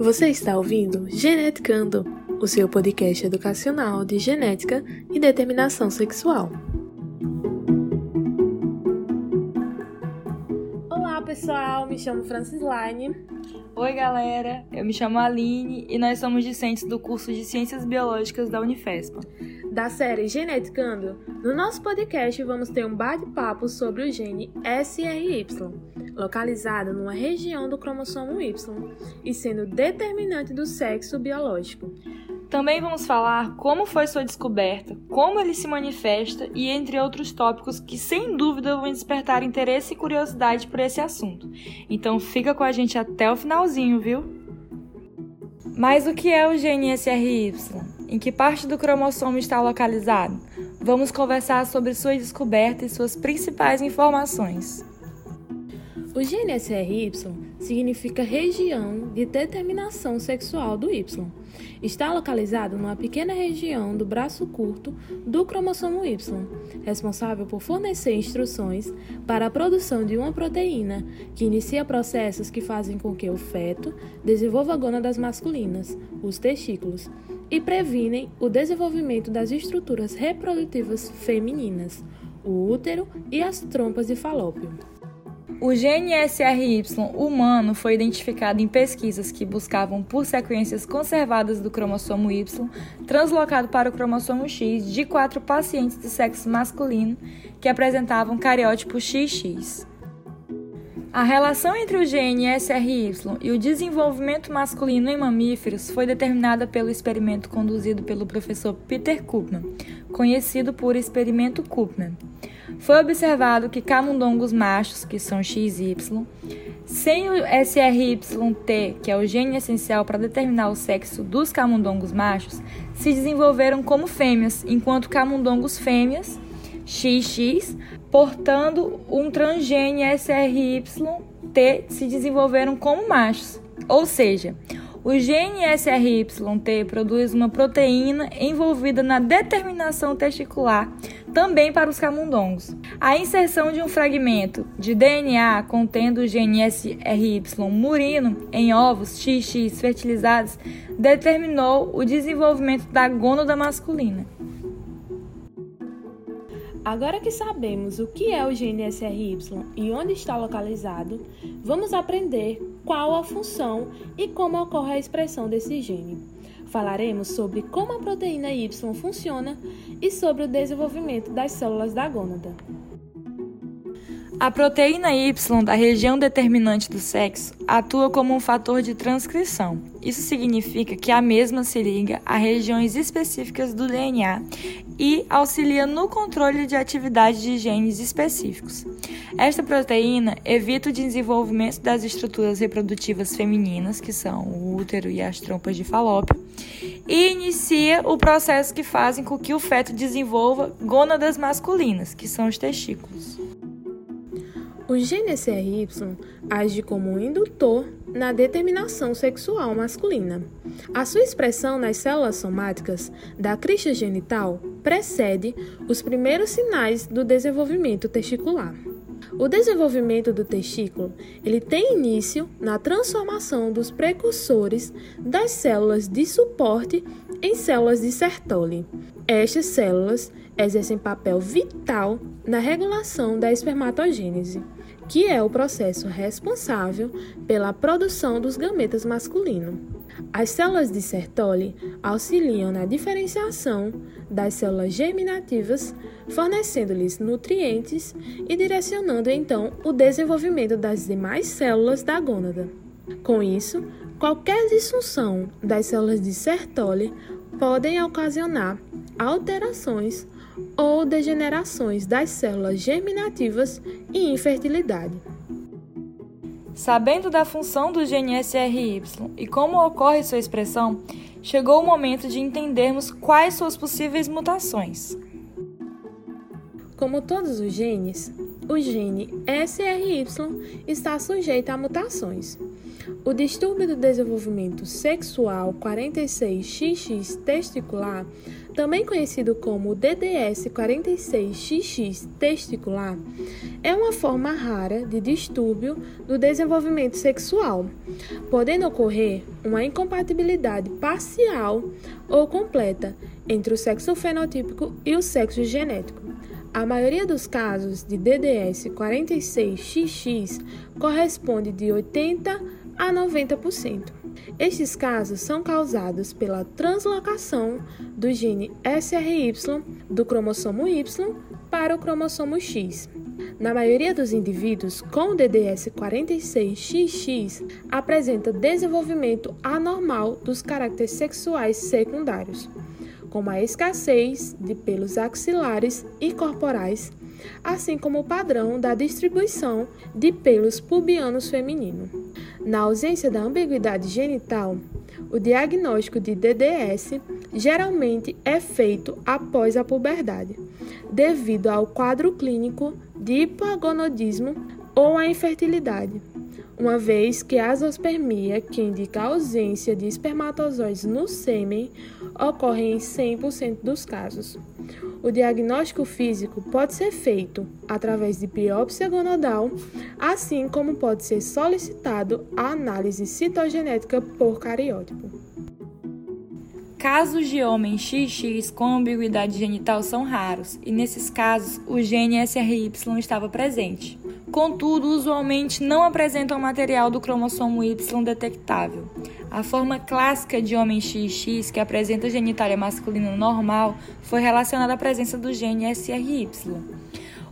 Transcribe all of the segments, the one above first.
Você está ouvindo Geneticando, o seu podcast educacional de genética e determinação sexual. Olá, pessoal, me chamo Francis Line. Oi, galera, eu me chamo Aline e nós somos discentes do curso de Ciências Biológicas da Unifespa. Da série Geneticando, no nosso podcast vamos ter um bate-papo sobre o gene SRY, localizado numa região do cromossomo Y e sendo determinante do sexo biológico. Também vamos falar como foi sua descoberta, como ele se manifesta e entre outros tópicos que sem dúvida vão despertar interesse e curiosidade por esse assunto. Então fica com a gente até o finalzinho, viu? Mas o que é o gene SRY? Em que parte do cromossomo está localizado? Vamos conversar sobre sua descoberta e suas principais informações. O gene SRY significa região de determinação sexual do Y. Está localizado numa pequena região do braço curto do cromossomo Y, responsável por fornecer instruções para a produção de uma proteína que inicia processos que fazem com que o feto desenvolva gônadas masculinas, os testículos, e previnem o desenvolvimento das estruturas reprodutivas femininas, o útero e as trompas de falópio. O gene SRY humano foi identificado em pesquisas que buscavam por sequências conservadas do cromossomo Y translocado para o cromossomo X de quatro pacientes de sexo masculino que apresentavam cariótipo XX. A relação entre o gene SRY e o desenvolvimento masculino em mamíferos foi determinada pelo experimento conduzido pelo professor Peter Koopman, conhecido por experimento Koopman. Foi observado que camundongos machos, que são XY, sem o SRYT, que é o gene essencial para determinar o sexo dos camundongos machos, se desenvolveram como fêmeas, enquanto camundongos fêmeas, XX, portando um transgene SRYT, se desenvolveram como machos. Ou seja, o gene SRYT produz uma proteína envolvida na determinação testicular, também para os camundongos. A inserção de um fragmento de DNA contendo o gene SRY murino em ovos XX fertilizados determinou o desenvolvimento da gônada masculina. Agora que sabemos o que é o gene SRY e onde está localizado, vamos aprender qual a função e como ocorre a expressão desse gene. Falaremos sobre como a proteína Y funciona e sobre o desenvolvimento das células da gônada. A proteína Y da região determinante do sexo atua como um fator de transcrição. Isso significa que a mesma se liga a regiões específicas do DNA e auxilia no controle de atividade de genes específicos. Esta proteína evita o desenvolvimento das estruturas reprodutivas femininas, que são o útero e as trompas de falópio, e inicia o processo que fazem com que o feto desenvolva gônadas masculinas, que são os testículos. O gene SRY age como um indutor na determinação sexual masculina. A sua expressão nas células somáticas da crista genital precede os primeiros sinais do desenvolvimento testicular. O desenvolvimento do testículo ele tem início na transformação dos precursores das células de suporte em células de Sertoli. Estas células exercem papel vital na regulação da espermatogênese que é o processo responsável pela produção dos gametas masculinos. As células de Sertoli auxiliam na diferenciação das células germinativas, fornecendo-lhes nutrientes e direcionando então o desenvolvimento das demais células da gônada. Com isso, qualquer disfunção das células de Sertoli podem ocasionar alterações ou degenerações das células germinativas e infertilidade. Sabendo da função do gene SRY e como ocorre sua expressão, chegou o momento de entendermos quais suas possíveis mutações. Como todos os genes, o gene SRY está sujeito a mutações. O distúrbio do desenvolvimento sexual 46XX testicular também conhecido como DDS46XX testicular, é uma forma rara de distúrbio do desenvolvimento sexual, podendo ocorrer uma incompatibilidade parcial ou completa entre o sexo fenotípico e o sexo genético. A maioria dos casos de DDS 46XX corresponde de 80 a 90%. Estes casos são causados pela translocação do gene SRY do cromossomo Y para o cromossomo X. Na maioria dos indivíduos com DDS 46XX, apresenta desenvolvimento anormal dos caracteres sexuais secundários como a escassez de pelos axilares e corporais, assim como o padrão da distribuição de pelos pubianos feminino. Na ausência da ambiguidade genital, o diagnóstico de DDS geralmente é feito após a puberdade, devido ao quadro clínico de hipogonodismo ou a infertilidade, uma vez que a azospermia, que indica a ausência de espermatozoides no sêmen, ocorre em 100% dos casos. O diagnóstico físico pode ser feito através de biópsia gonodal, assim como pode ser solicitado a análise citogenética por cariótipo. Casos de homens XX com ambiguidade genital são raros, e nesses casos o gene SRY estava presente. Contudo, usualmente não apresentam material do cromossomo Y detectável. A forma clássica de homem XX, que apresenta genitália masculina normal, foi relacionada à presença do gene SRY.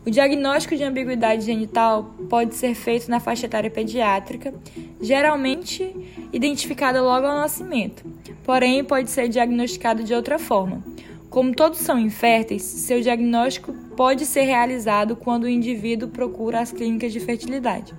O diagnóstico de ambiguidade genital pode ser feito na faixa etária pediátrica, geralmente identificada logo ao nascimento, porém pode ser diagnosticado de outra forma. Como todos são inférteis, seu diagnóstico pode ser realizado quando o indivíduo procura as clínicas de fertilidade.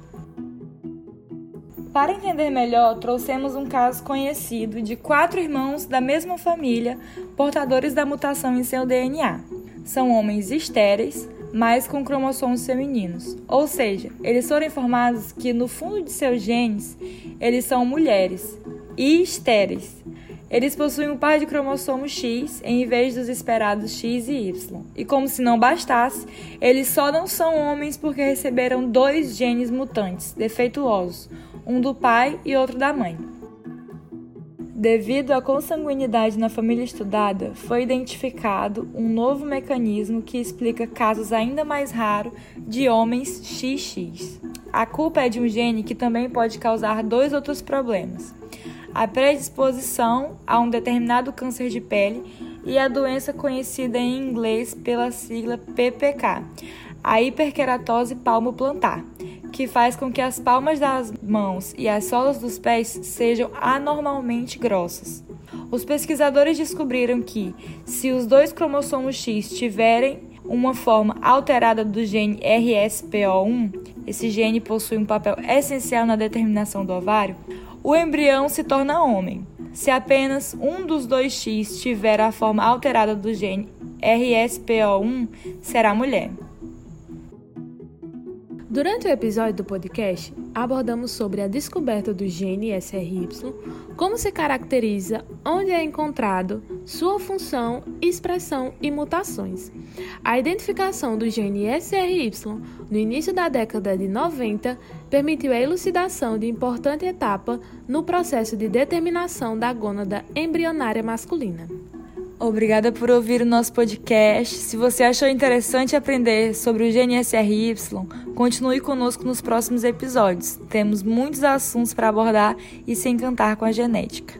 Para entender melhor, trouxemos um caso conhecido de quatro irmãos da mesma família portadores da mutação em seu DNA. São homens estéreis, mas com cromossomos femininos. Ou seja, eles foram informados que no fundo de seus genes eles são mulheres e estéreis. Eles possuem um par de cromossomos X em vez dos esperados X e Y. E como se não bastasse, eles só não são homens porque receberam dois genes mutantes, defeituosos, um do pai e outro da mãe. Devido à consanguinidade na família estudada, foi identificado um novo mecanismo que explica casos ainda mais raros de homens XX. A culpa é de um gene que também pode causar dois outros problemas: a predisposição a um determinado câncer de pele e a doença conhecida em inglês pela sigla PPK, a hiperkeratose palmo-plantar que faz com que as palmas das mãos e as solas dos pés sejam anormalmente grossas. Os pesquisadores descobriram que, se os dois cromossomos X tiverem uma forma alterada do gene RSPO1, esse gene possui um papel essencial na determinação do ovário, o embrião se torna homem. Se apenas um dos dois X tiver a forma alterada do gene RSPO1, será mulher. Durante o episódio do podcast, abordamos sobre a descoberta do gene SRY, como se caracteriza, onde é encontrado, sua função, expressão e mutações. A identificação do gene SRY no início da década de 90 permitiu a elucidação de importante etapa no processo de determinação da gônada embrionária masculina. Obrigada por ouvir o nosso podcast. Se você achou interessante aprender sobre o GNSRY, continue conosco nos próximos episódios. Temos muitos assuntos para abordar e se encantar com a genética.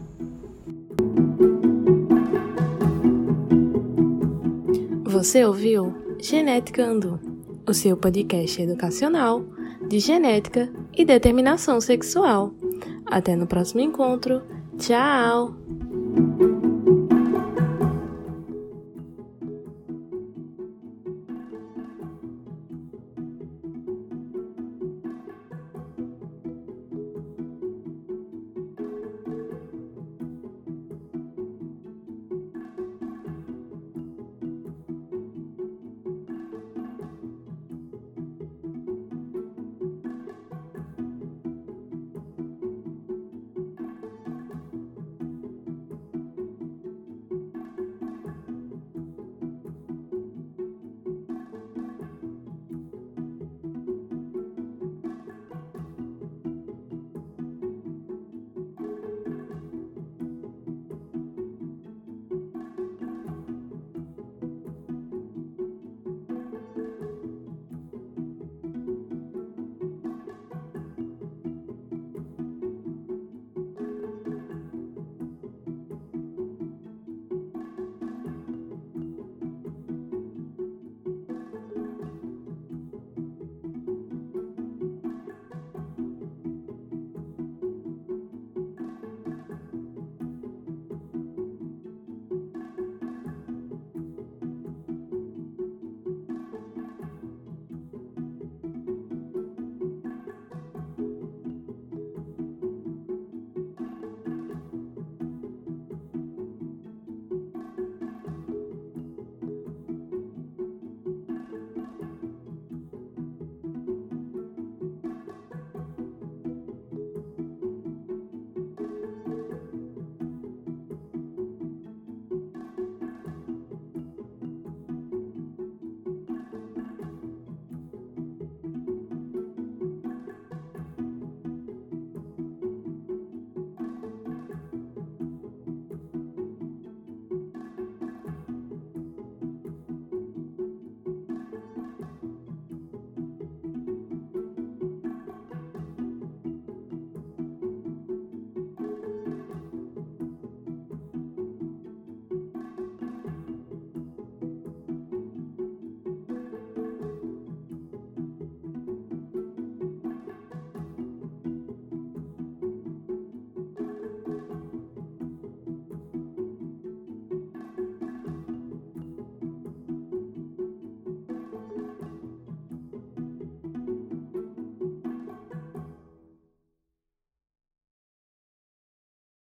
Você ouviu Genética Andu, o seu podcast educacional de genética e determinação sexual. Até no próximo encontro. Tchau!